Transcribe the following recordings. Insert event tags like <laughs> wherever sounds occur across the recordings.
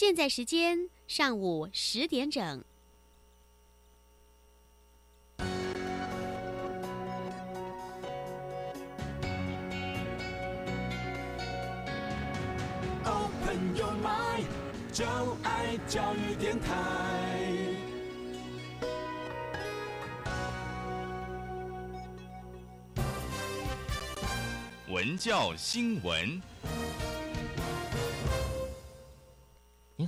现在时间上午十点整。Open your mind，就爱教育电台。文教新闻，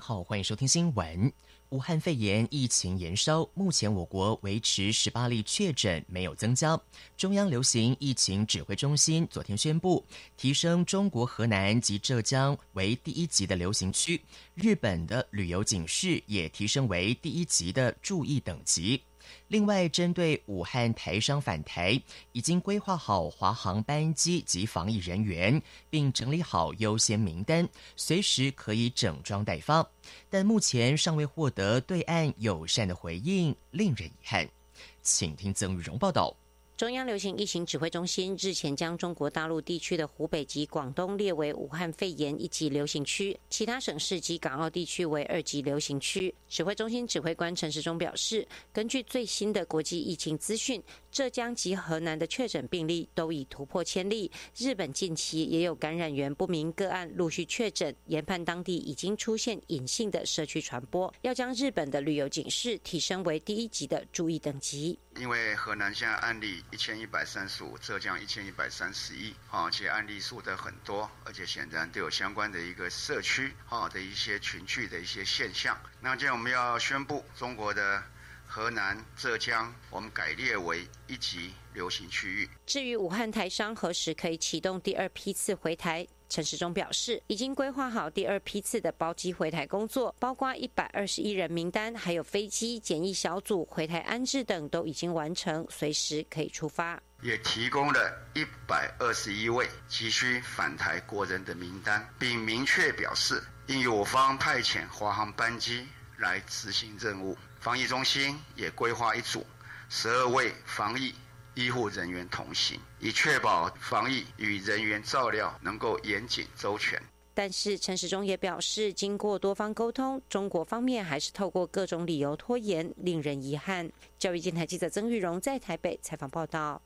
好，欢迎收听新闻。武汉肺炎疫情延烧，目前我国维持十八例确诊，没有增加。中央流行疫情指挥中心昨天宣布，提升中国河南及浙江为第一级的流行区，日本的旅游警示也提升为第一级的注意等级。另外，针对武汉台商返台，已经规划好华航班机及防疫人员，并整理好优先名单，随时可以整装待发。但目前尚未获得对岸友善的回应，令人遗憾。请听曾玉荣报道。中央流行疫情指挥中心日前将中国大陆地区的湖北及广东列为武汉肺炎一级流行区，其他省市及港澳地区为二级流行区。指挥中心指挥官陈时中表示，根据最新的国际疫情资讯，浙江及河南的确诊病例都已突破千例。日本近期也有感染源不明个案陆续确诊，研判当地已经出现隐性的社区传播，要将日本的旅游警示提升为第一级的注意等级。因为河南现在案例一千一百三十五，浙江一千一百三十一，啊，且案例数的很多，而且显然都有相关的一个社区啊的一些群聚的一些现象。那今天我们要宣布，中国的河南、浙江，我们改列为一级流行区域。至于武汉台商何时可以启动第二批次回台？陈时中表示，已经规划好第二批次的包机回台工作，包括一百二十一人名单，还有飞机检疫小组回台安置等都已经完成，随时可以出发。也提供了一百二十一位急需返台国人的名单，并明确表示，应由我方派遣华航班机来执行任务。防疫中心也规划一组十二位防疫。医护人员同行，以确保防疫与人员照料能够严谨周全。但是陈时中也表示，经过多方沟通，中国方面还是透过各种理由拖延，令人遗憾。教育电台记者曾玉荣在台北采访报道。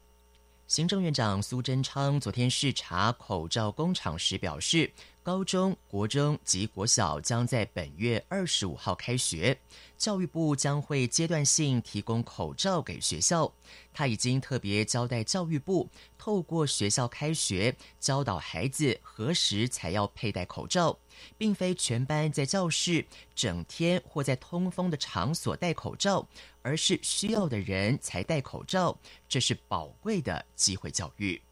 行政院长苏贞昌昨天视察口罩工厂时表示，高中国中及国小将在本月二十五号开学。教育部将会阶段性提供口罩给学校。他已经特别交代教育部，透过学校开学教导孩子何时才要佩戴口罩，并非全班在教室整天或在通风的场所戴口罩，而是需要的人才戴口罩。这是宝贵的机会教育。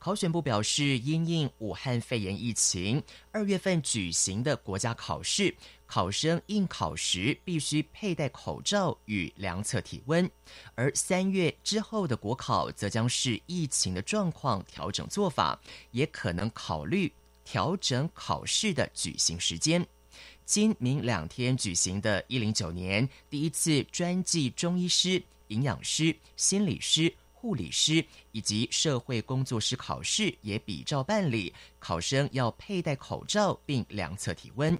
考选部表示，因应武汉肺炎疫情，二月份举行的国家考试，考生应考时必须佩戴口罩与量测体温；而三月之后的国考，则将视疫情的状况调整做法，也可能考虑调整考试的举行时间。今明两天举行的一零九年第一次专技中医师、营养师、心理师。护理师以及社会工作师考试也比照办理，考生要佩戴口罩并量测体温。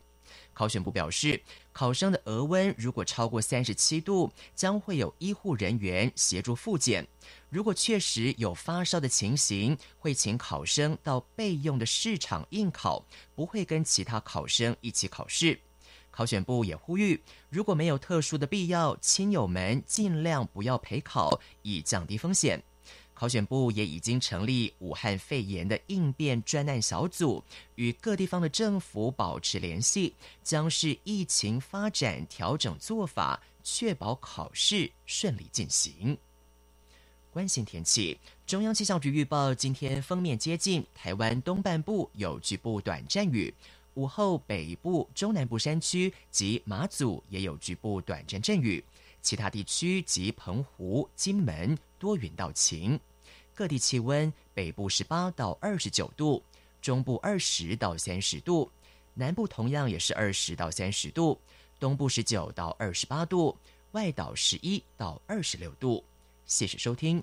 考选部表示，考生的额温如果超过三十七度，将会有医护人员协助复检。如果确实有发烧的情形，会请考生到备用的市场应考，不会跟其他考生一起考试。考选部也呼吁，如果没有特殊的必要，亲友们尽量不要陪考，以降低风险。考选部也已经成立武汉肺炎的应变专案小组，与各地方的政府保持联系，将是疫情发展调整做法，确保考试顺利进行。关心天气，中央气象局预报，今天封面接近台湾东半部，有局部短暂雨。午后，北部、中南部山区及马祖也有局部短暂阵雨，其他地区及澎湖、金门多云到晴。各地气温：北部十八到二十九度，中部二十到三十度，南部同样也是二十到三十度，东部十九到二十八度，外岛十一到二十六度。谢谢收听。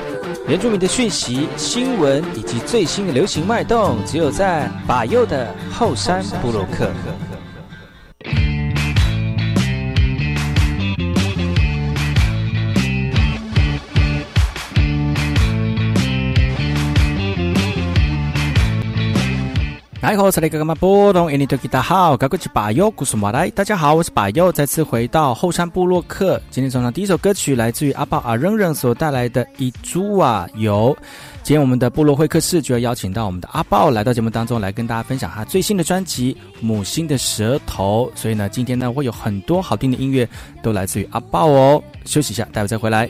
原住民的讯息、新闻以及最新的流行脉动，只有在把右的后山部落克。来好，这里格玛波东，印尼多吉大好，赶快去把右古苏马来。大家好，我是把右，再次回到后山部落客。今天早上第一首歌曲来自于阿豹阿扔扔所带来的《一株啊油》。今天我们的部落会客室就要邀请到我们的阿豹来到节目当中来跟大家分享他最新的专辑《母星的舌头》。所以呢，今天呢会有很多好听的音乐都来自于阿豹哦。休息一下，待会再回来。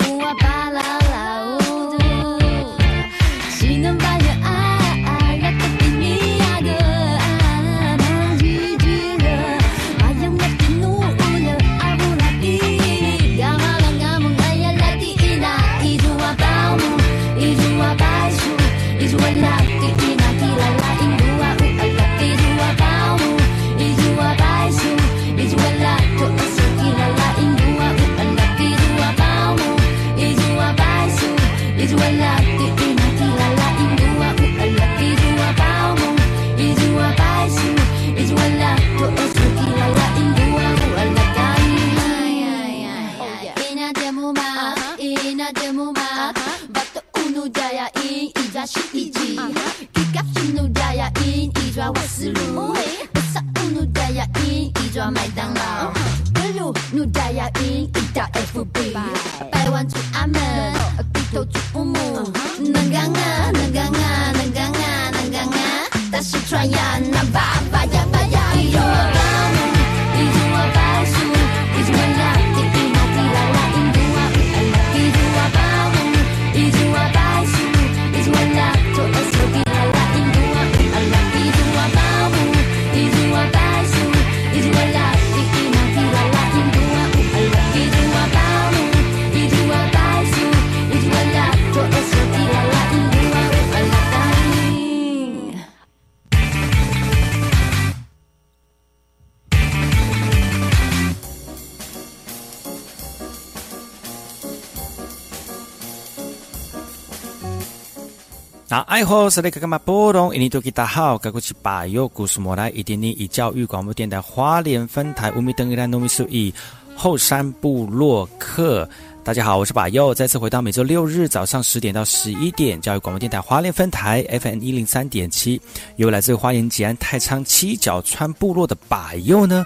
滴滴答滴啦啦，音乐。爱好是那个干嘛波动？印尼多吉大好，该过去把右古苏莫来一点点以教育广播电台花莲分台乌米登伊拉诺米苏以后山部落客。大家好，我是把右，再次回到每周六日早上十点到十一点教育广播电台花莲分台 FM 一零三点七，由来自花莲吉安太仓七角川部落的把右呢。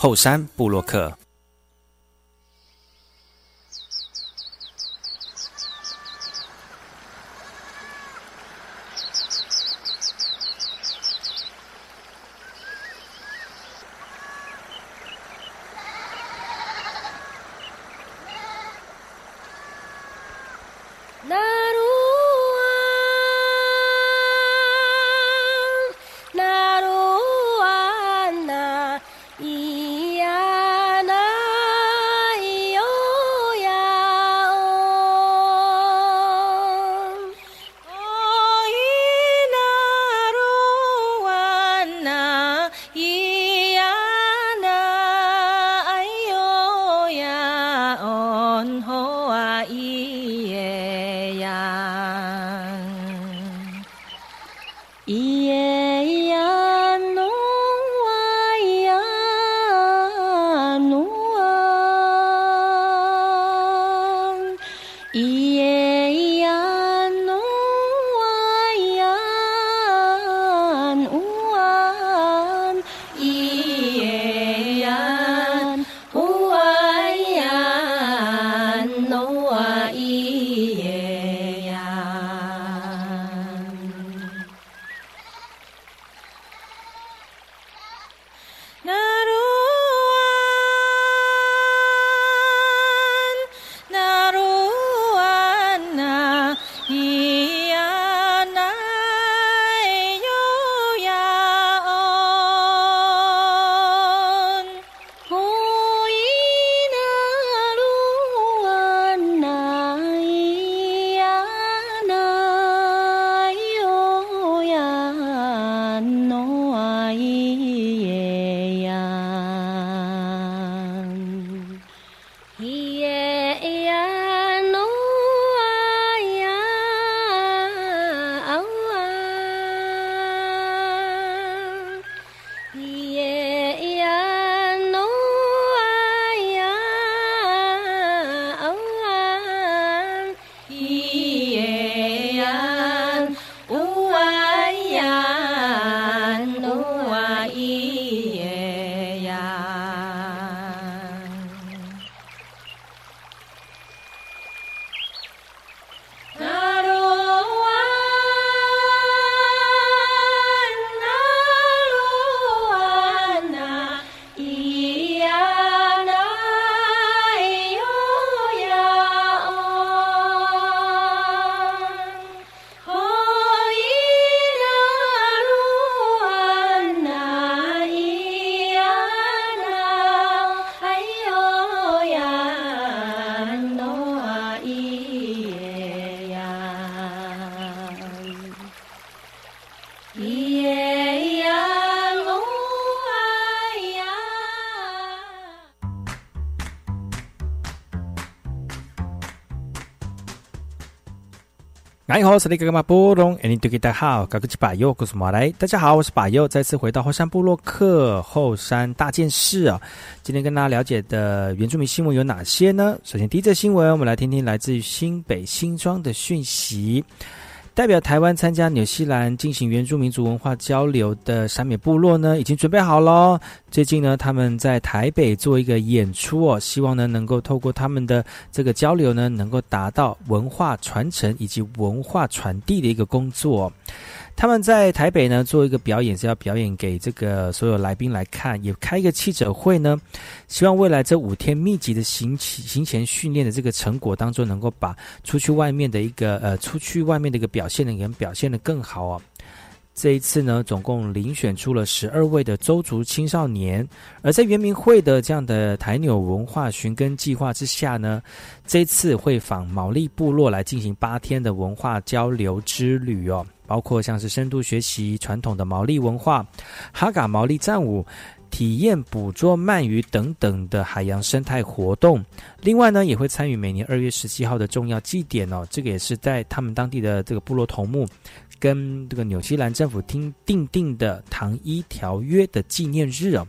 后山布洛克。哎好，是那个嘛波隆，哎，你对大家好，高个是巴友，我是马来。大家好，我是巴友，再次回到后山部落客后山大件事啊。今天跟大家了解的原住民新闻有哪些呢？首先，第一则新闻，我们来听听来自于新北新庄的讯息。代表台湾参加纽西兰进行原住民族文化交流的陕美部落呢，已经准备好了。最近呢，他们在台北做一个演出哦，希望呢能够透过他们的这个交流呢，能够达到文化传承以及文化传递的一个工作。他们在台北呢做一个表演，是要表演给这个所有来宾来看，也开一个记者会呢，希望未来这五天密集的行行前训练的这个成果当中，能够把出去外面的一个呃出去外面的一个表现的人表现的更好哦。这一次呢，总共遴选出了十二位的周族青少年，而在圆明会的这样的台纽文化寻根计划之下呢，这次会访毛利部落来进行八天的文化交流之旅哦，包括像是深度学习传统的毛利文化、哈嘎毛利战舞、体验捕捉鳗鱼等等的海洋生态活动。另外呢，也会参与每年二月十七号的重要祭典哦，这个也是在他们当地的这个部落头目。跟这个纽西兰政府听订定的《唐伊条约》的纪念日哦，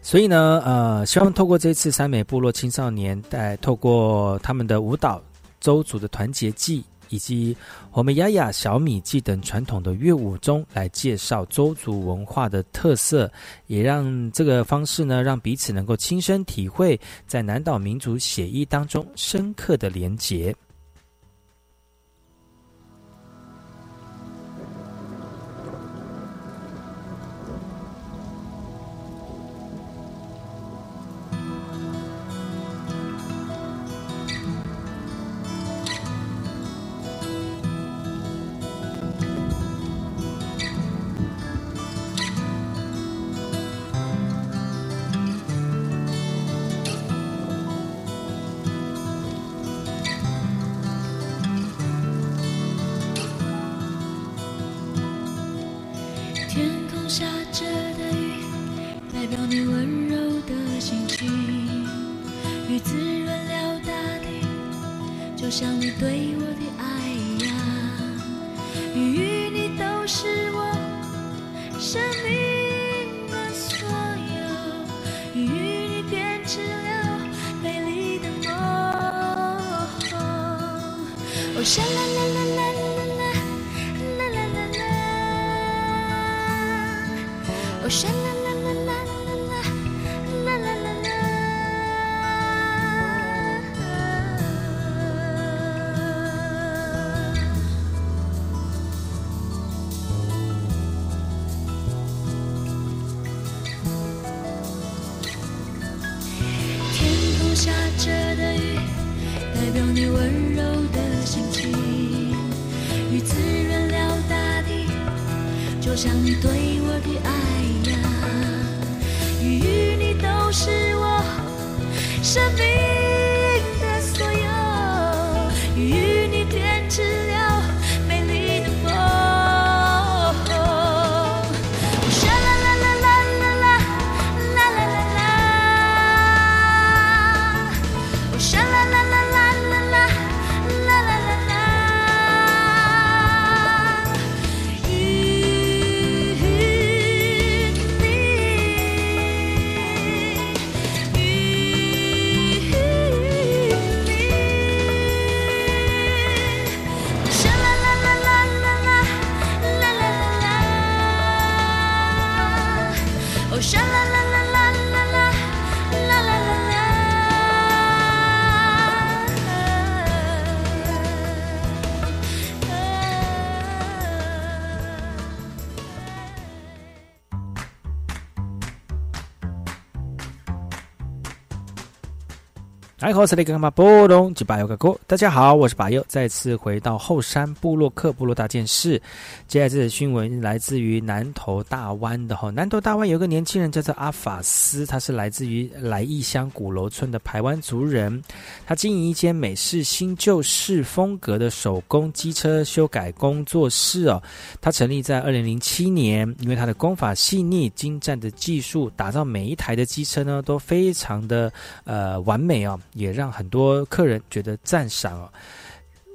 所以呢，呃，希望透过这次三美部落青少年，带透过他们的舞蹈、周族的团结祭，以及我们雅雅小米祭等传统的乐舞中，来介绍周族文化的特色，也让这个方式呢，让彼此能够亲身体会在南岛民族血意当中深刻的连结。对我的爱呀，与你都是我生命的所有，与你编织了美丽的梦。哦，哦，哦。来，好，是那个嘛波隆吉巴尤个哥，大家好，我是巴佑，再次回到后山部落克部落大件事。接下来这则新闻来自于南投大湾的哈，南投大湾有个年轻人叫做阿法斯，他是来自于来义乡鼓楼村的排湾族人，他经营一间美式新旧式风格的手工机车修改工作室哦。他成立在二零零七年，因为他的工法细腻、精湛的技术，打造每一台的机车呢都非常的呃完美哦。也让很多客人觉得赞赏哦。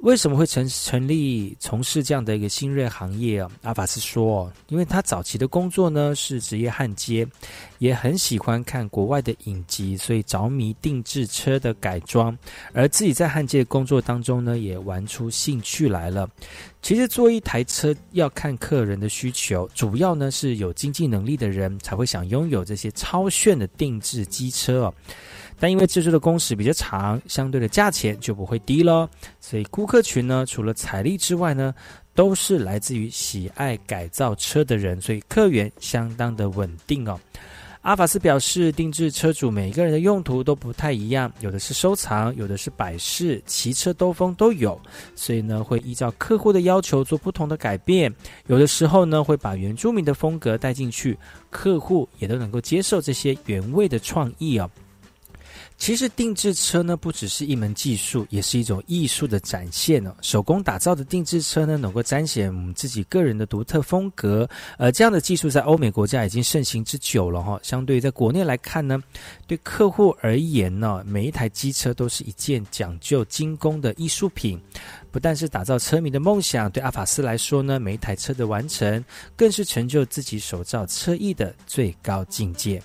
为什么会成成立从事这样的一个新锐行业啊？阿法斯说，因为他早期的工作呢是职业焊接，也很喜欢看国外的影集，所以着迷定制车的改装，而自己在焊接工作当中呢，也玩出兴趣来了。其实做一台车要看客人的需求，主要呢是有经济能力的人才会想拥有这些超炫的定制机车哦。但因为制作的工时比较长，相对的价钱就不会低咯。所以顾客群呢，除了财力之外呢，都是来自于喜爱改造车的人，所以客源相当的稳定哦。阿法斯表示，定制车主每个人的用途都不太一样，有的是收藏，有的是摆饰，骑车兜风都有，所以呢，会依照客户的要求做不同的改变。有的时候呢，会把原住民的风格带进去，客户也都能够接受这些原味的创意哦。其实定制车呢，不只是一门技术，也是一种艺术的展现哦。手工打造的定制车呢，能够彰显我们自己个人的独特风格。呃，这样的技术在欧美国家已经盛行之久了哈。相对于在国内来看呢，对客户而言呢，每一台机车都是一件讲究精工的艺术品。不但是打造车迷的梦想，对阿法斯来说呢，每一台车的完成，更是成就自己手造车艺的最高境界。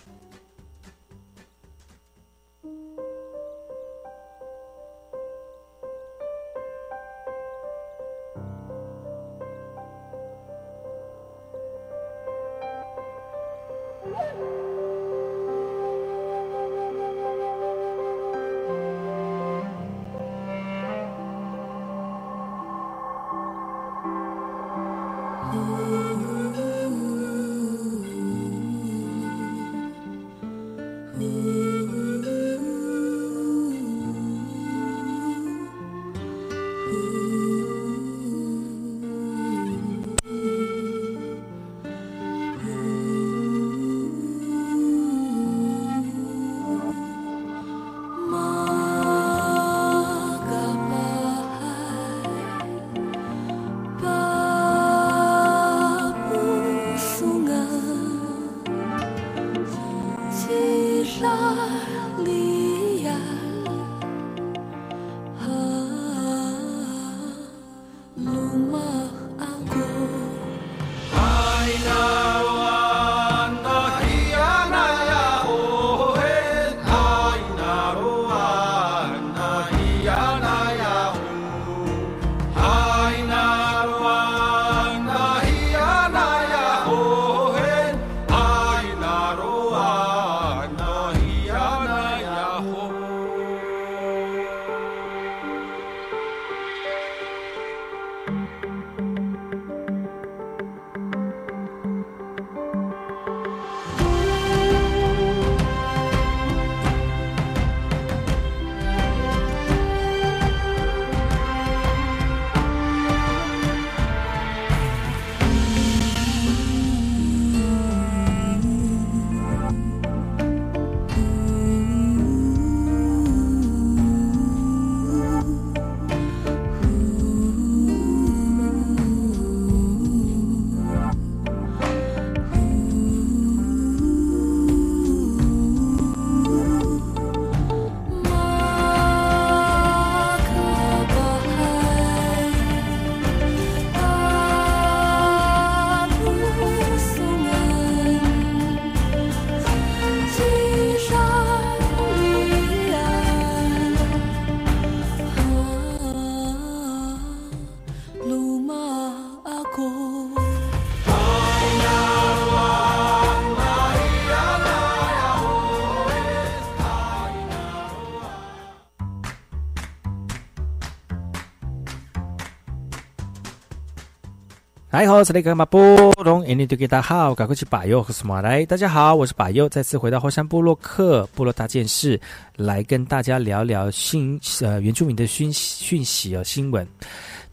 大家好，我是那个马波龙，印尼对给大家好，赶快去把右和什么来？大家好，我是把右，再次回到火山部落克部落大件事，来跟大家聊聊新呃原住民的讯讯息啊新闻。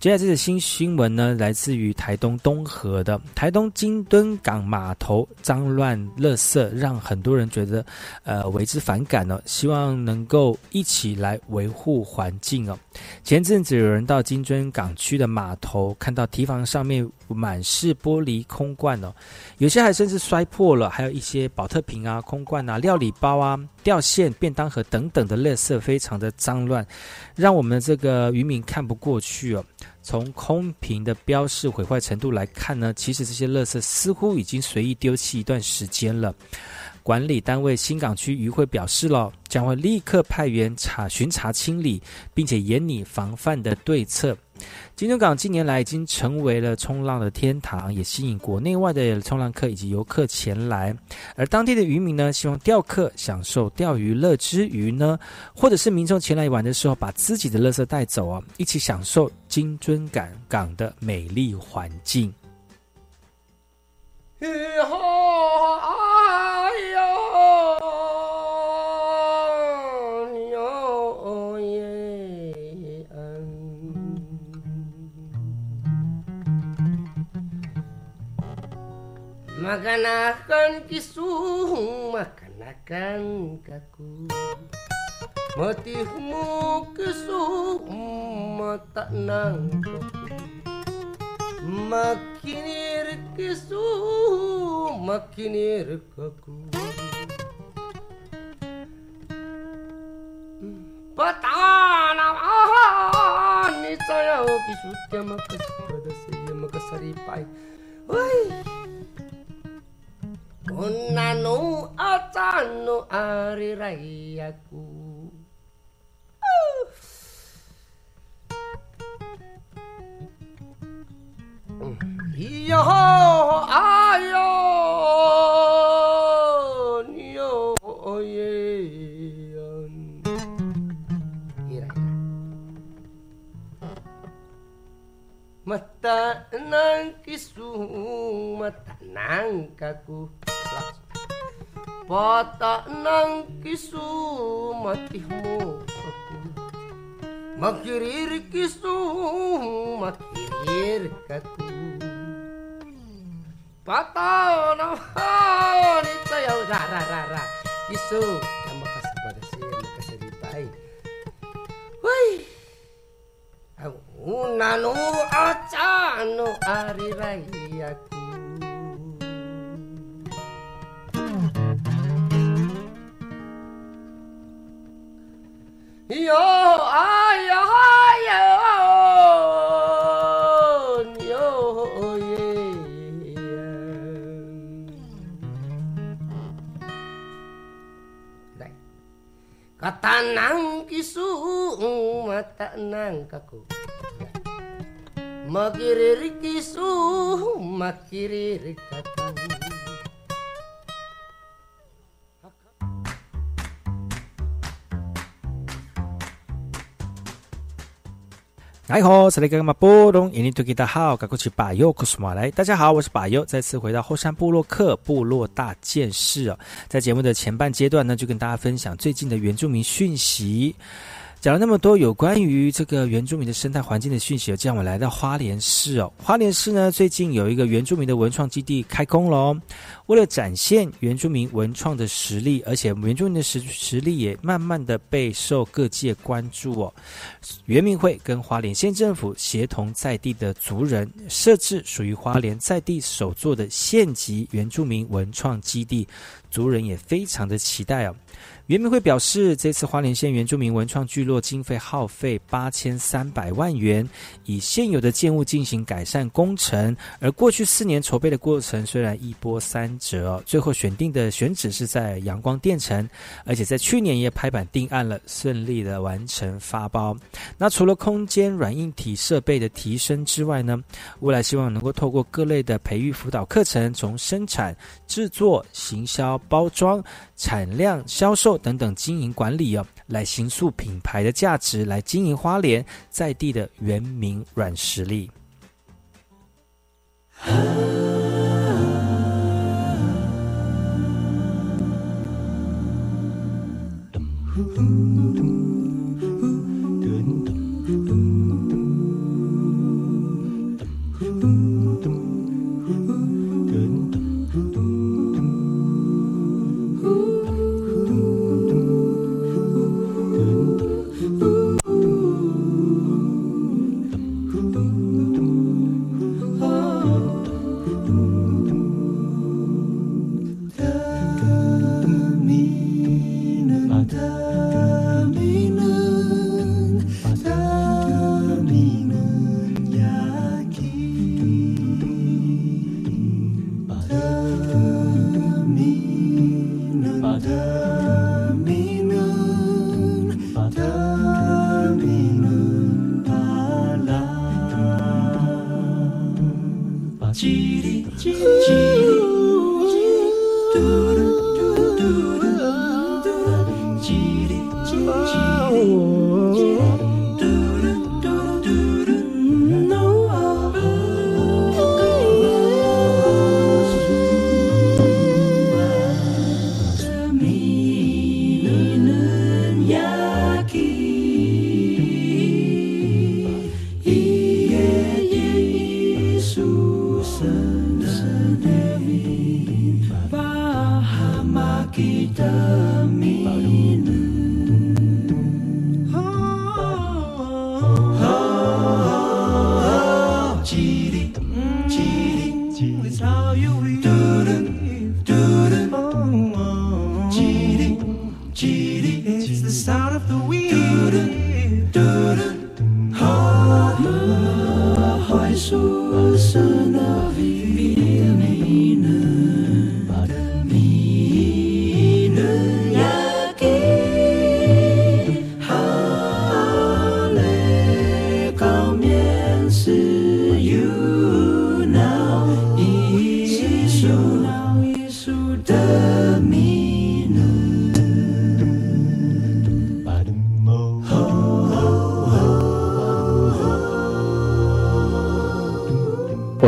接下来这个新新闻呢，来自于台东东河的台东金墩港码头脏乱垃圾，让很多人觉得呃为之反感哦。希望能够一起来维护环境哦。前阵子有人到金墩港区的码头，看到堤防上面满是玻璃空罐哦，有些还甚至摔破了，还有一些保特瓶啊、空罐啊、料理包啊、吊线、便当盒等等的垃圾，非常的脏乱，让我们这个渔民看不过去哦。从空瓶的标示毁坏程度来看呢，其实这些垃圾似乎已经随意丢弃一段时间了。管理单位新港区渔会表示了，将会立刻派员查巡查清理，并且严拟防范的对策。金钟港近年来已经成为了冲浪的天堂，也吸引国内外的冲浪客以及游客前来。而当地的渔民呢，希望钓客享受钓鱼乐之余呢，或者是民众前来玩的时候，把自己的垃圾带走哦，一起享受金樽港港的美丽环境。makan akan kisu, makan akan kaku. Motifmu kisu, mata nangkep Makinir kisu, makinir kaku. Patana nisaya kisutya makaspada saya makasari pai. Wah! Unanu atanu ari rayaku Yo ayo. Yo oye Mata nang kisu mata nang kaku Bata nang kisumatihmu Makirir kisumakirir katu. Patah nahan itu ya rara rara kisu. Terima kasih makasih makasih dipai Wih. Unanu acanu ari rayak tanang kisu mata nang kaku. Makiririk kisu makiririk kaku. 大家好，我是那个马波隆，印尼多吉的好，赶过去把右库斯马来。大家好，我是把右，再次回到后山部落克部落大件事哦。在节目的前半阶段呢，就跟大家分享最近的原住民讯息。讲了那么多有关于这个原住民的生态环境的讯息，这样我来到花莲市哦。花莲市呢，最近有一个原住民的文创基地开工喽。为了展现原住民文创的实力，而且原住民的实实力也慢慢的备受各界关注哦。原民会跟花莲县政府协同在地的族人，设置属于花莲在地首座的县级原住民文创基地，族人也非常的期待哦。原民会表示，这次花莲县原住民文创聚落经费耗费八千三百万元，以现有的建物进行改善工程。而过去四年筹备的过程虽然一波三折，最后选定的选址是在阳光电城，而且在去年也拍板定案了，顺利的完成发包。那除了空间软硬体设备的提升之外呢，未来希望能够透过各类的培育辅导课程，从生产、制作、行销、包装、产量、销售。等等，经营管理哦，来形塑品牌的价值，来经营花莲在地的原民软实力。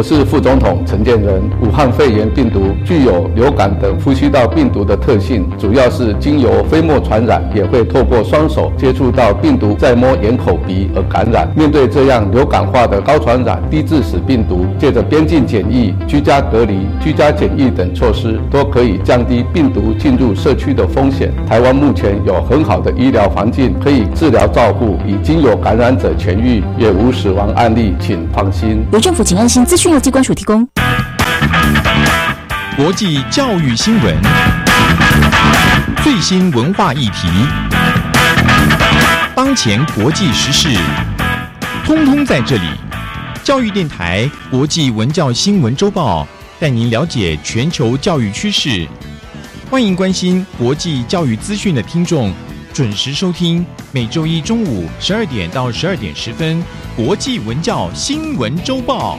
我是副总统陈建仁。武汉肺炎病毒具有流感等呼吸道病毒的特性，主要是经由飞沫传染，也会透过双手接触到病毒，再摸眼、口、鼻而感染。面对这样流感化的高传染、低致死病毒，借着边境检疫、居家隔离、居家检疫等措施，都可以降低病毒进入社区的风险。台湾目前有很好的医疗环境，可以治疗照顾，已经有感染者痊愈，也无死亡案例，请放心。由政府请安心资讯由机关署提供。国际教育新闻，最新文化议题，当前国际时事，通通在这里。教育电台国际文教新闻周报带您了解全球教育趋势。欢迎关心国际教育资讯的听众，准时收听每周一中午十二点到十二点十分国际文教新闻周报。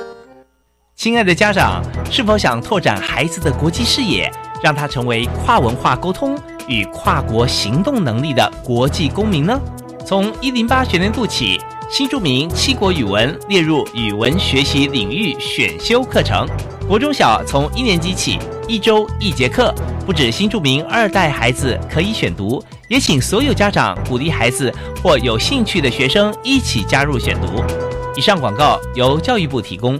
亲爱的家长，是否想拓展孩子的国际视野，让他成为跨文化沟通与跨国行动能力的国际公民呢？从一零八学年度起，新著名七国语文列入语文学习领域选修课程。国中小从一年级起，一周一节课，不止新著名二代孩子可以选读，也请所有家长鼓励孩子或有兴趣的学生一起加入选读。以上广告由教育部提供。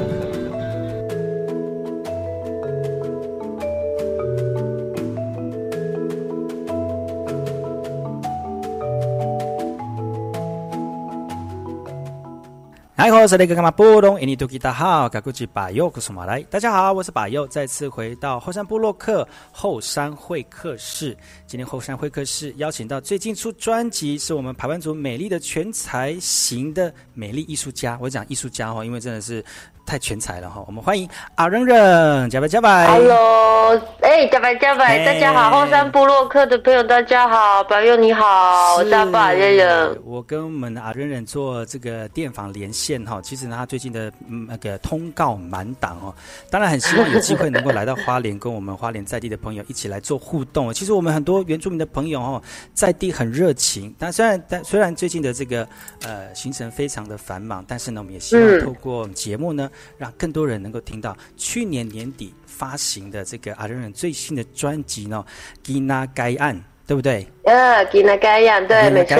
好，我是那个干嘛波动，印尼多吉大好，嘎古吉巴佑，古苏马来。大家好，我是巴佑，再次回到后山部落克后山会客室。今天后山会客室邀请到最近出专辑，是我们排湾族美丽的全才型的美丽艺术家。我讲艺术家哦，因为真的是。太全才了哈！我们欢迎阿扔扔，加白加白。Hello，哎，加白加白，大家好，后山部落客的朋友大家好，朋友你好，我是阿扔扔。我跟我们阿扔扔做这个电访连线哈，其实呢，他最近的那个通告满档哦，当然很希望有机会能够来到花莲，跟我们花莲在地的朋友一起来做互动。其实我们很多原住民的朋友哦，在地很热情，但虽然但虽然最近的这个呃行程非常的繁忙，但是呢，我们也希望透过节目呢。让更多人能够听到去年年底发行的这个阿仁仁最新的专辑呢，《Gina 该案》，对不对？呃，吉纳盖亚，对，没错，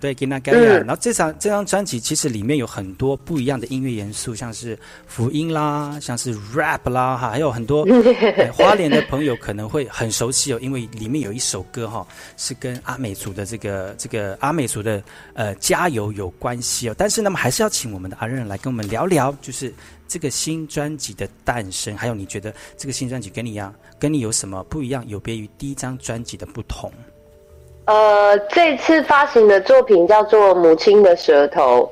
对，吉纳盖亚。然后这张这张专辑其实里面有很多不一样的音乐元素，像是福音啦，像是 rap 啦，哈，还有很多 <laughs> 花莲的朋友可能会很熟悉哦，因为里面有一首歌哈，是跟阿美族的这个这个阿美族的呃加油有关系哦。但是那么还是要请我们的阿任来跟我们聊聊，就是。这个新专辑的诞生，还有你觉得这个新专辑跟你一样，跟你有什么不一样？有别于第一张专辑的不同？呃，这次发行的作品叫做《母亲的舌头》。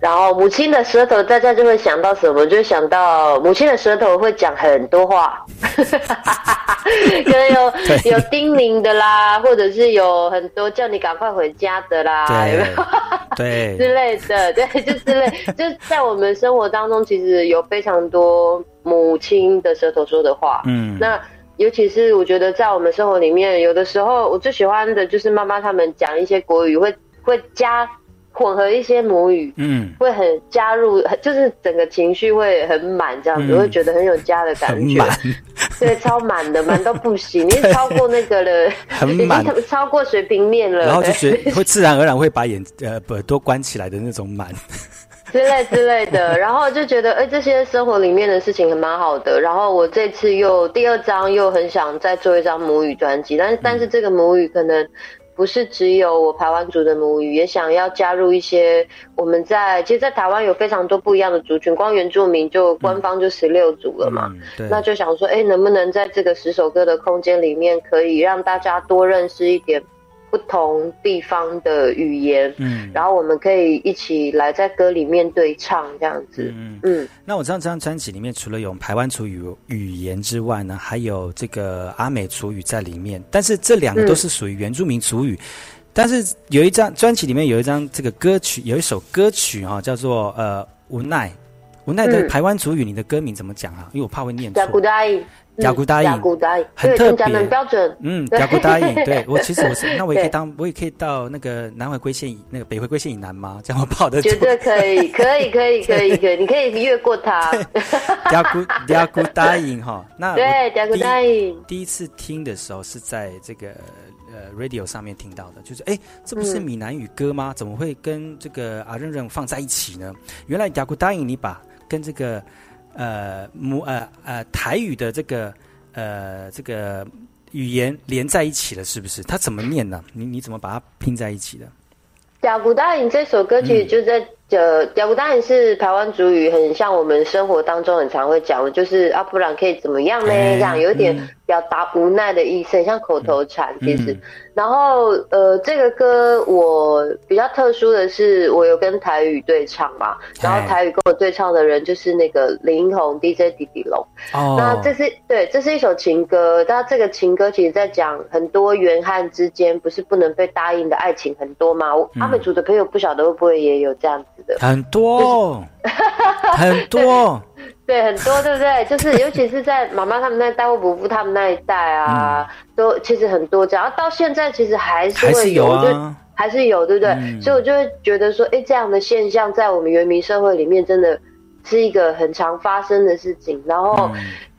然后母亲的舌头，大家就会想到什么？就想到母亲的舌头会讲很多话，<laughs> 可能有有叮咛的啦，或者是有很多叫你赶快回家的啦，有没有？对，<laughs> 之类的，对，就之类，就在我们生活当中，其实有非常多母亲的舌头说的话。嗯，那尤其是我觉得在我们生活里面，有的时候我最喜欢的就是妈妈他们讲一些国语，会会加。混合一些母语，嗯，会很加入，就是整个情绪会很满，这样子会觉得很有家的感觉，<laughs> 对，超满的，满到不行，你超过那个了，很满，超过水平面了，然后就是会自然而然会把眼呃耳朵关起来的那种满，之类之类的，然后就觉得哎，这些生活里面的事情还蛮好的，然后我这次又第二张又很想再做一张母语专辑，但是但是这个母语可能。不是只有我台湾族的母语，也想要加入一些我们在，其实，在台湾有非常多不一样的族群，光原住民就官方就十六族了嘛，那就想说，哎，能不能在这个十首歌的空间里面，可以让大家多认识一点。不同地方的语言，嗯，然后我们可以一起来在歌里面对唱这样子，嗯。嗯。那我知道这张专辑里面除了有台湾族语语言之外呢，还有这个阿美族语在里面，但是这两个都是属于原住民族语。但是有一张专辑里面有一张这个歌曲，有一首歌曲哈，叫做呃无奈，无奈的台湾族语，你的歌名怎么讲啊？因为我怕会念错。雅古答应，很特别，标准。嗯，雅古答应，对我其实我是，<laughs> 那我也可以当，我也可以到那个南回归线以那个北回归线以南吗？这样我跑的绝对可以，可以，可以，可以，可以，<laughs> 你可以越过它。雅古雅古答应哈，<laughs> 那对雅古答应。第一次听的时候是在这个呃 radio 上面听到的，就是哎，这不是闽南语歌吗？怎么会跟这个阿认认放在一起呢？原来雅古答应你把跟这个。呃，母呃呃台语的这个呃这个语言连在一起了，是不是？它怎么念呢？你你怎么把它拼在一起的？《甲骨大人》这首歌曲就在呃，《甲骨大人》是台湾主语，很像我们生活当中很常会讲的，就是啊，不然可以怎么样呢？这样有点表达无奈的意思，很像口头禅，其实。然后，呃，这个歌我比较特殊的是，我有跟台语对唱嘛。然后台语跟我对唱的人就是那个林红 DJ 迪迪龙。哦。那这是对，这是一首情歌。那这个情歌其实在讲很多原汉之间不是不能被答应的爱情很多吗？阿美族的朋友不晓得会不会也有这样子的？很多，很多。<laughs> 对，很多，对不对？就是尤其是在妈妈他们那代或伯父他们那一代啊，都其实很多这样。到现在其实还是会有，就还是有，对不对？所以我就会觉得说，哎，这样的现象在我们原民社会里面，真的是一个很常发生的事情。然后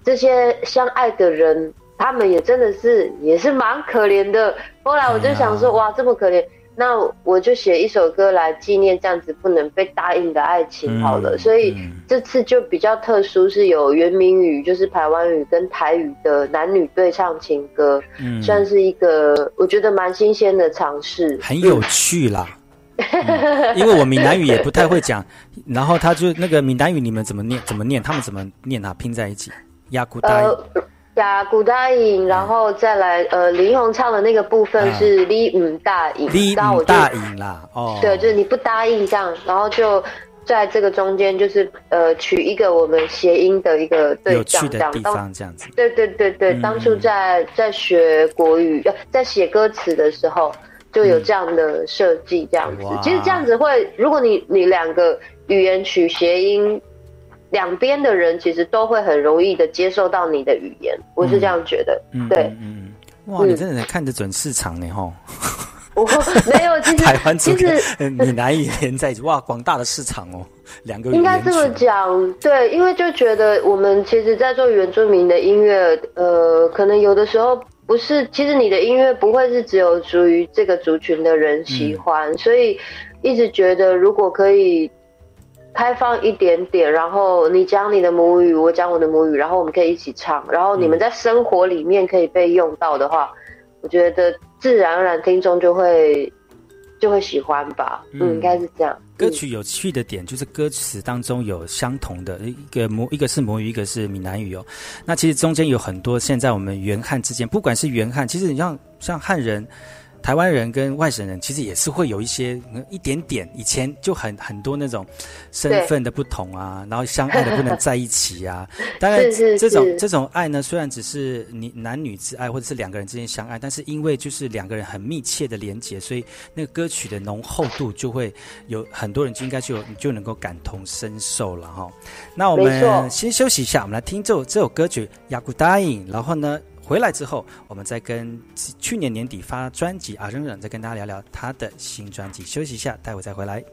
这些相爱的人，他们也真的是也是蛮可怜的。后来我就想说，哇，这么可怜。那我就写一首歌来纪念这样子不能被答应的爱情好了，所以这次就比较特殊，是有原名语，就是台湾语跟台语的男女对唱情歌，算是一个我觉得蛮新鲜的尝试，很有趣啦。嗯因为我闽南语也不太会讲，然后他就那个闽南语你们怎么念？怎么念？他们怎么念啊？拼在一起，亚古达呃，呀，古大影，然后再来呃，林宏唱的那个部分是李五大影，李然后我就大影啦，哦，对，就是你不答应这样，然后就在这个中间就是呃取一个我们谐音的一个对有象这样，趣的地当方这样子。对对对对，嗯当初在在学国语，呃在写歌词的时候就有这样的设计，这样子。哇其实这样子会，如果你你两个语言取谐音，两边的人其实都会很容易的接受到你的语言，我是这样觉得。嗯，对，嗯，嗯哇，你真的看得准市场呢，吼。我没有，<laughs> 其实台湾组其实跟闽南语连在一起，哇，广大的市场哦，两个应该这么讲，对，因为就觉得我们其实，在做原住民的音乐，呃，可能有的时候不是，其实你的音乐不会是只有属于这个族群的人喜欢，所以一直觉得如果可以开放一点点，然后你讲你的母语，我讲我的母语，然后我们可以一起唱，然后你们在生活里面可以被用到的话，我觉得自然而然听众就会就会喜欢吧，嗯，嗯应该是这样。歌曲有趣的点就是歌词当中有相同的一个母，一个是母语，一个是闽南语哦。那其实中间有很多现在我们原汉之间，不管是原汉，其实你像像汉人。台湾人跟外省人其实也是会有一些嗯一点点，以前就很很多那种身份的不同啊，然后相爱的不能在一起啊。<laughs> 当然，这种是这种爱呢，虽然只是你男女之爱，或者是两个人之间相爱，但是因为就是两个人很密切的连接，所以那个歌曲的浓厚度就会有很多人就应该就有就能够感同身受了哈。那我们先休息一下，我们来听这首这首歌曲《雅古答应》，然后呢。回来之后，我们再跟去年年底发专辑啊，仍然再跟大家聊聊他的新专辑。休息一下，待会再回来。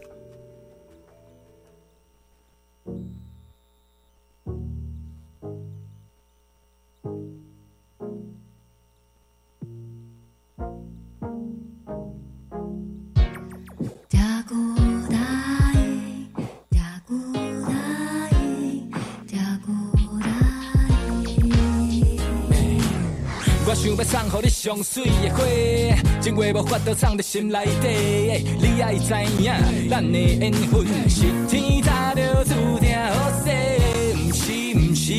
我想要送予你上水的花，情话无法度藏在心内底。你爱知影，咱的缘分是天早就注定好势，毋是毋是，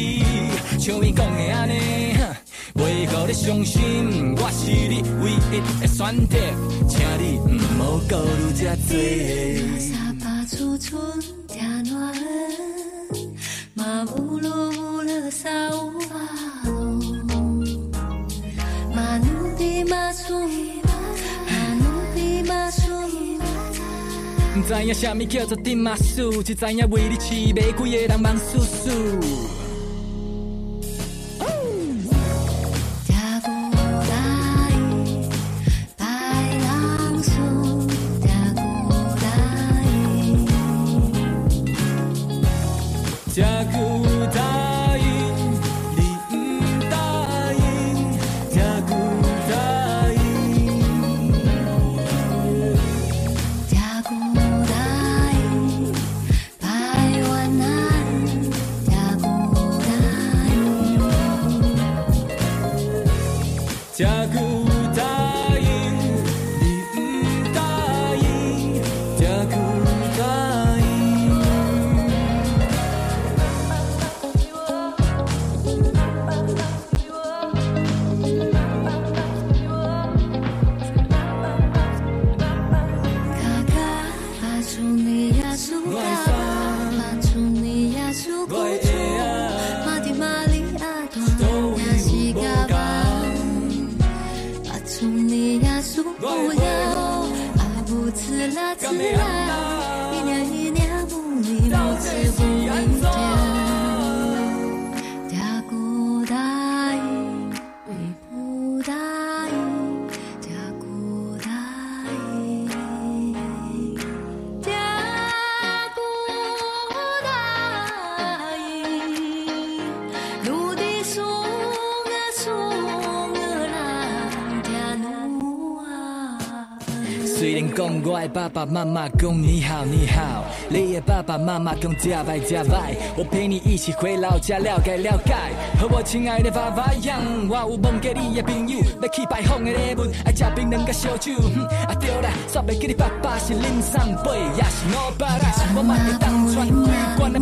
像伊讲的安尼，袂互你伤心。我是你唯一的选择，请你毋好顾虑遮多。马乌鲁乌勒沙乌阿隆，马努比马苏，马努比马苏。毋知影啥物叫做顶马苏，只知影为你饲马几个人忙叔叔。爸爸妈妈讲你好你好，你的爸爸妈妈讲加拜加拜，我陪你一起回老家了解了解。和我亲爱的爸爸一样，我有梦给你的朋友，要去拜访的礼物，爱吃冰凉甲烧酒。哼啊对啦，煞袂记你爸爸是林送杯，也是我爸啦，我嘛会当传开关的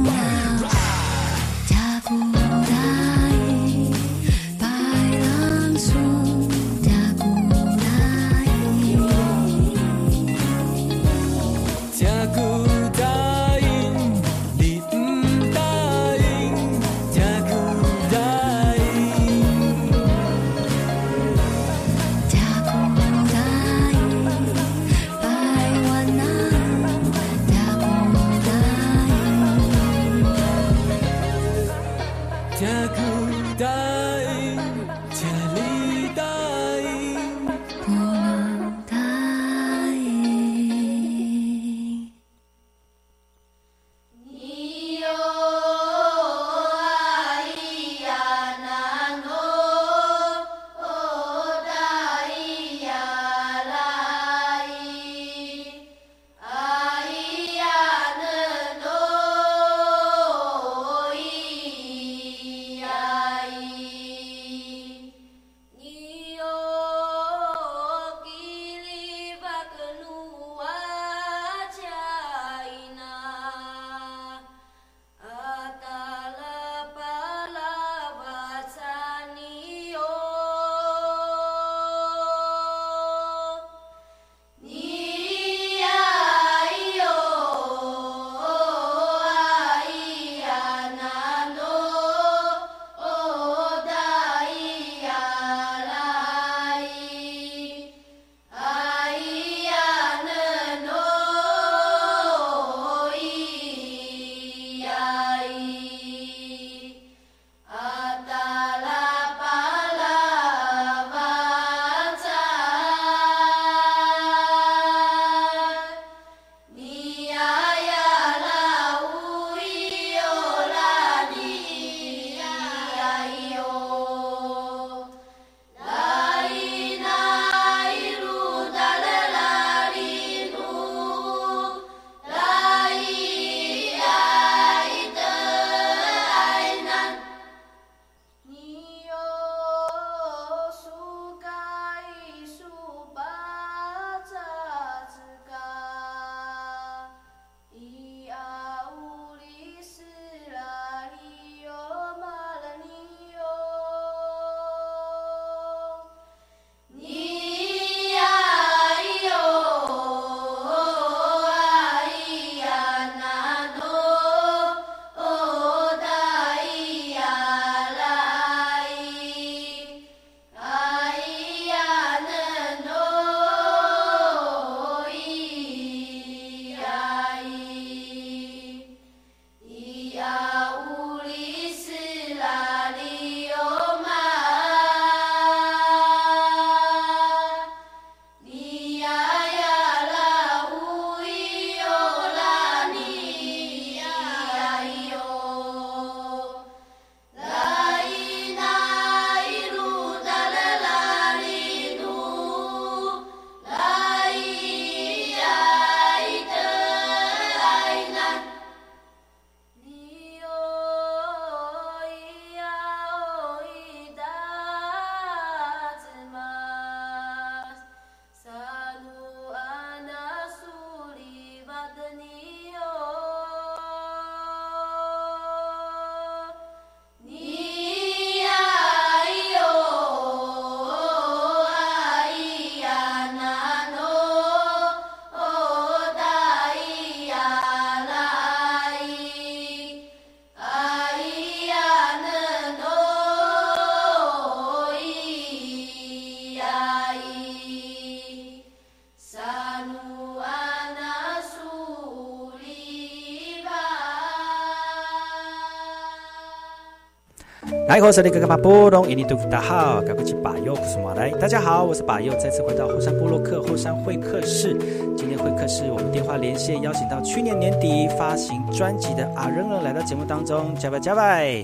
来，我是那个干嘛波隆，印尼杜大号，赶快去把右，我是马来。大家好，我是把右，再次回到后山部落克后山会客室。今天会客室我们电话连线，邀请到去年年底发行专辑的阿仁仁来到节目当中，加拜加拜。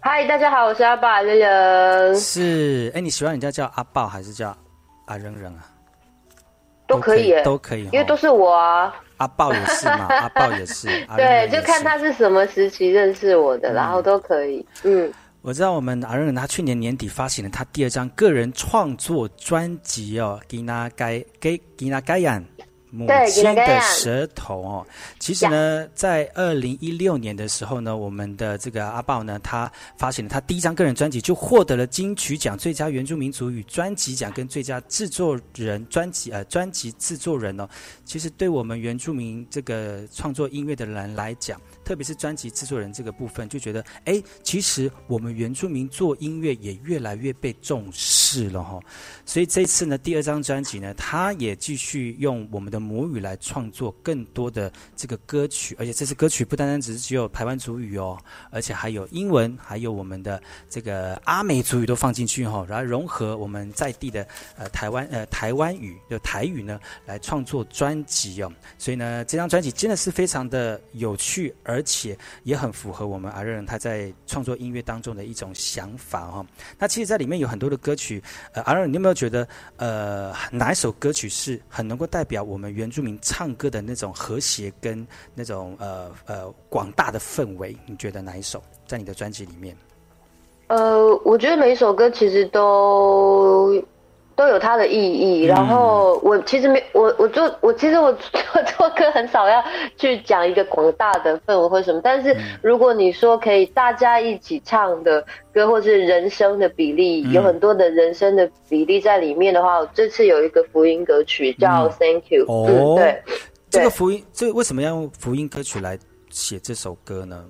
嗨，大家好，我是阿爸人人。是，哎，你喜欢人家叫阿豹还是叫阿仁仁啊？都可以，都可以，因为都是我啊。阿豹也是嘛，<laughs> 阿豹也是，对，就看他是什么时期认识我的，然后都可以。嗯，我知道我们阿仁他去年年底发行了他第二张个人创作专辑哦，吉娜盖给吉娜盖亚。母亲的舌头哦，其实呢，在二零一六年的时候呢，我们的这个阿豹呢，他发行了他第一张个人专辑，就获得了金曲奖最佳原住民族语专辑奖跟最佳制作人专辑呃专辑制作人哦。其实对我们原住民这个创作音乐的人来讲，特别是专辑制作人这个部分，就觉得哎，其实我们原住民做音乐也越来越被重视了哈。所以这次呢，第二张专辑呢，他也继续用我们的。母语来创作更多的这个歌曲，而且这次歌曲不单单只是只有台湾族语哦，而且还有英文，还有我们的这个阿美族语都放进去哈，然后融合我们在地的呃台湾呃台湾语的台语呢来创作专辑哦。所以呢，这张专辑真的是非常的有趣，而而且也很符合我们阿仁他在创作音乐当中的一种想法哈。那其实，在里面有很多的歌曲，阿仁，你有没有觉得呃哪一首歌曲是很能够代表我们？原住民唱歌的那种和谐跟那种呃呃广大的氛围，你觉得哪一首在你的专辑里面？呃，我觉得每一首歌其实都。都有它的意义，然后我其实没我我做我其实我 <laughs> 做做歌很少要去讲一个广大的氛围或什么，但是如果你说可以大家一起唱的歌，或是人声的比例，有很多的人声的比例在里面的话，这次有一个福音歌曲叫 Thank You，嗯，对，这个福音，这为什么要用福音歌曲来写这首歌呢？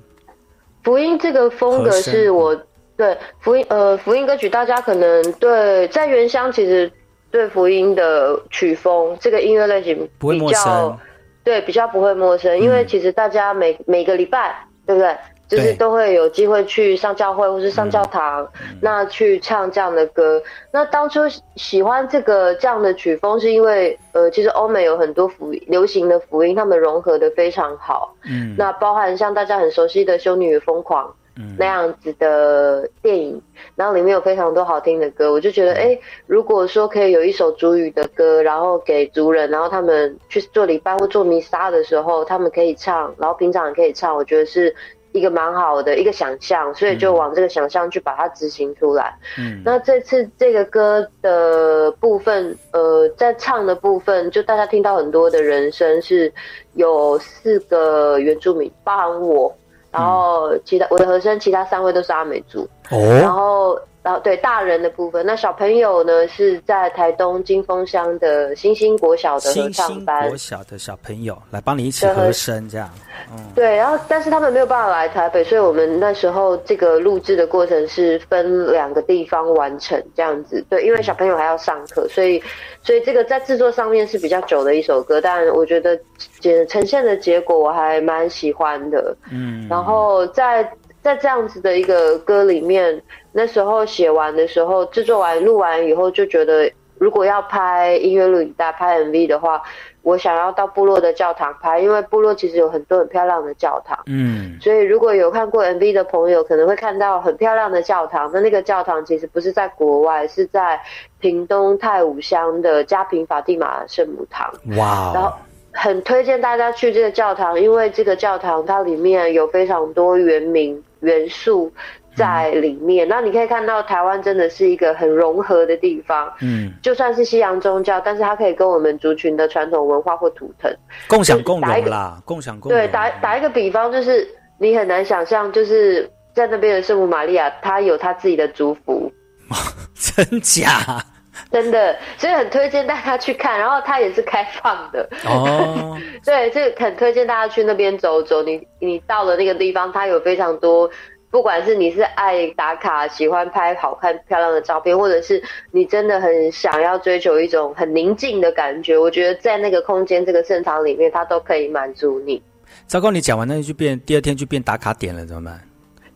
福音这个风格是我。对福音，呃，福音歌曲，大家可能对在原乡其实对福音的曲风这个音乐类型比较，对比较不会陌生，因为其实大家每每个礼拜，对不对？就是都会有机会去上教会或是上教堂，那去唱这样的歌。那当初喜欢这个这样的曲风，是因为呃，其实欧美有很多福流行的福音，他们融合的非常好。嗯，那包含像大家很熟悉的《修女与疯狂》。那样子的电影，然后里面有非常多好听的歌，我就觉得，哎，如果说可以有一首主语的歌，然后给族人，然后他们去做礼拜或做弥撒的时候，他们可以唱，然后平常也可以唱，我觉得是一个蛮好的一个想象，所以就往这个想象去把它执行出来。嗯，那这次这个歌的部分，呃，在唱的部分，就大家听到很多的人声，是有四个原住民，包含我。然后其他我的和声，其他三位都是阿美族。哦，然后。然后对大人的部分，那小朋友呢是在台东金峰乡的星星国小的合唱班，国小的小朋友来帮你一起和声这样。嗯，对，然后但是他们没有办法来台北，所以我们那时候这个录制的过程是分两个地方完成这样子。对，因为小朋友还要上课，所以所以这个在制作上面是比较久的一首歌，但我觉得结呈现的结果我还蛮喜欢的。嗯，然后在。在这样子的一个歌里面，那时候写完的时候，制作完录完以后，就觉得如果要拍音乐录影带、拍 MV 的话，我想要到部落的教堂拍，因为部落其实有很多很漂亮的教堂。嗯，所以如果有看过 MV 的朋友，可能会看到很漂亮的教堂。那那个教堂其实不是在国外，是在屏东太武乡的嘉平法蒂玛圣母堂。哇！然后。很推荐大家去这个教堂，因为这个教堂它里面有非常多原名元素在里面。那你可以看到台湾真的是一个很融合的地方。嗯，就算是西洋宗教，但是它可以跟我们族群的传统文化或图腾共享共荣啦，共享共对打打一个比方，就是你很难想象，就是在那边的圣母玛利亚，她有她自己的族服，<laughs> 真假？<laughs> 真的，所以很推荐大家去看，然后它也是开放的。哦，<laughs> 对，这个很推荐大家去那边走走。你你到了那个地方，它有非常多，不管是你是爱打卡、喜欢拍好看漂亮的照片，或者是你真的很想要追求一种很宁静的感觉，我觉得在那个空间、这个盛场里面，它都可以满足你。糟糕，你讲完那就变第二天就变打卡点了，怎么办？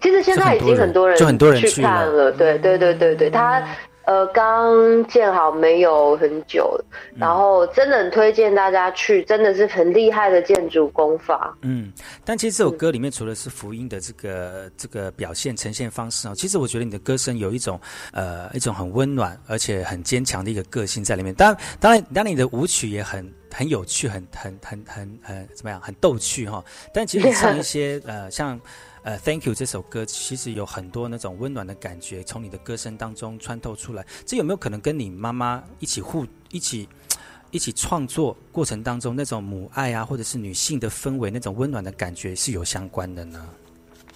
其实现在已经很多人就很多人去看了，对对对对对，他。呃刚建好没有很久，然后真的很推荐大家去，真的是很厉害的建筑工法。嗯，但其实这首歌里面除了是福音的这个这个表现呈现方式哦，其实我觉得你的歌声有一种呃一种很温暖而且很坚强的一个个性在里面。当然，当然，当然你的舞曲也很很有趣，很很很很很怎么样，很逗趣哈。但其实唱一些呃像。呃，Thank you 这首歌其实有很多那种温暖的感觉，从你的歌声当中穿透出来。这有没有可能跟你妈妈一起互一起一起创作过程当中那种母爱啊，或者是女性的氛围那种温暖的感觉是有相关的呢？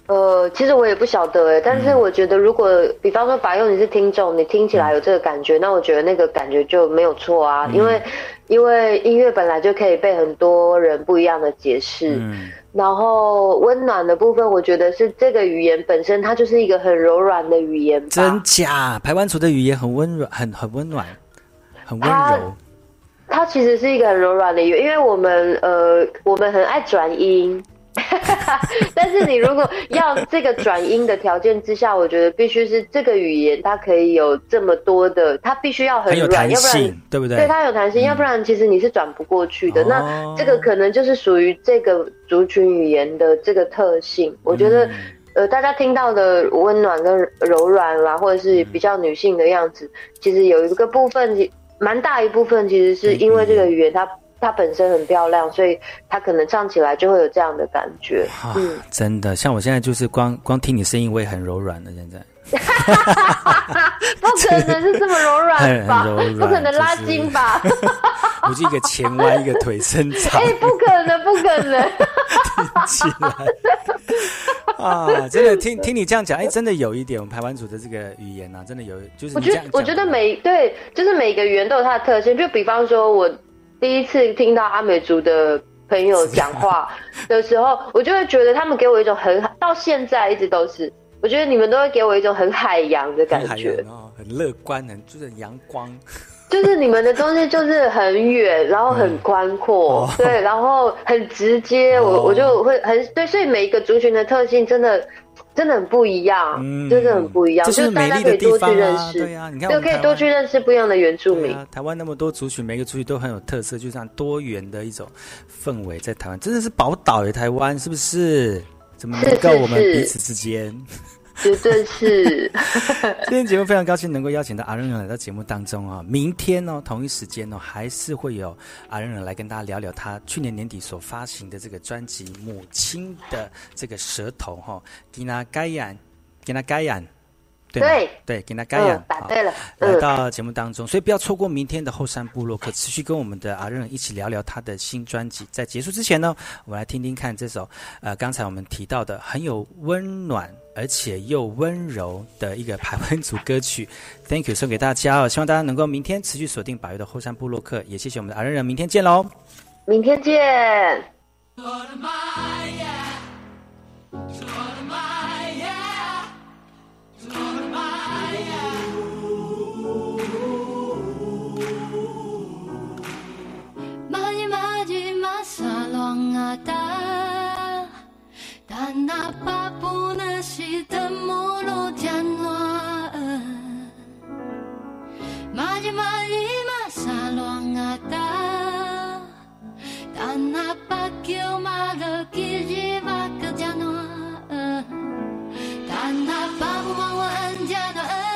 呃，其实我也不晓得哎，但是我觉得如果比方说白佑你是听众，你听起来有这个感觉，那我觉得那个感觉就没有错啊，因为因为音乐本来就可以被很多人不一样的解释。嗯。然后温暖的部分，我觉得是这个语言本身，它就是一个很柔软的语言。真假？台湾族的语言很温软，很很温暖，很温柔。它其实是一个很柔软的语言，因为我们呃，我们很爱转音。<laughs> 但是你如果要这个转音的条件之下，我觉得必须是这个语言它可以有这么多的，它必须要很软，要不然对不对？对，它有弹性，要不然其实你是转不过去的。那这个可能就是属于这个族群语言的这个特性。我觉得，呃，大家听到的温暖跟柔软啦，或者是比较女性的样子，其实有一个部分，蛮大一部分，其实是因为这个语言它。她本身很漂亮，所以她可能唱起来就会有这样的感觉。嗯，真的，像我现在就是光光听你声音，我也很柔软的。现在，不可能是这么柔软吧？<laughs> 不可能拉筋吧？<laughs> 我是一个前弯，一个腿伸长。<laughs> 哎，不可能，不可能！听起来啊，真的听听你这样讲，哎，真的有一点我们台湾组的这个语言啊，真的有，就是我觉得，我觉得每对，就是每个语言都有它的特性。就比方说，我。第一次听到阿美族的朋友讲话的时候，我就会觉得他们给我一种很到现在一直都是，我觉得你们都会给我一种很海洋的感觉，很乐观，很就是阳光，就是你们的东西就是很远，然后很宽阔，对，然后很直接，我我就会很对，所以每一个族群的特性真的。真的很不一样，真的很不一样，就是大家可以多去认识，对啊，你看，就可以多去认识不一样的原住民。台湾那么多族群，每个族群都很有特色，就像多元的一种氛围，在台湾真的是宝岛诶，台湾是不是？怎么能够我们彼此之间？绝对是。<laughs> 今天节目非常高兴能够邀请到阿仁仁来到节目当中啊！明天呢，同一时间呢，还是会有阿仁仁来跟大家聊聊他去年年底所发行的这个专辑《母亲的这个舌头》哈，给他盖眼，给他盖亚。对对，给他盖亚，答对了，来到节目当中，所以不要错过明天的后山部落，可持续跟我们的阿任一起聊聊他的新专辑。在结束之前呢，我们来听听看这首呃，刚才我们提到的很有温暖而且又温柔的一个排湾族歌曲，<laughs> Thank you，送给大家哦，希望大家能够明天持续锁定百月的后山部落客，也谢谢我们的阿任人，明天见喽，明天见。浪啊打，但哪怕风若是多么落，正暖。慢些慢些慢些，浪啊打，但哪怕桥马的今日不个正暖，但哪怕黄昏正暖。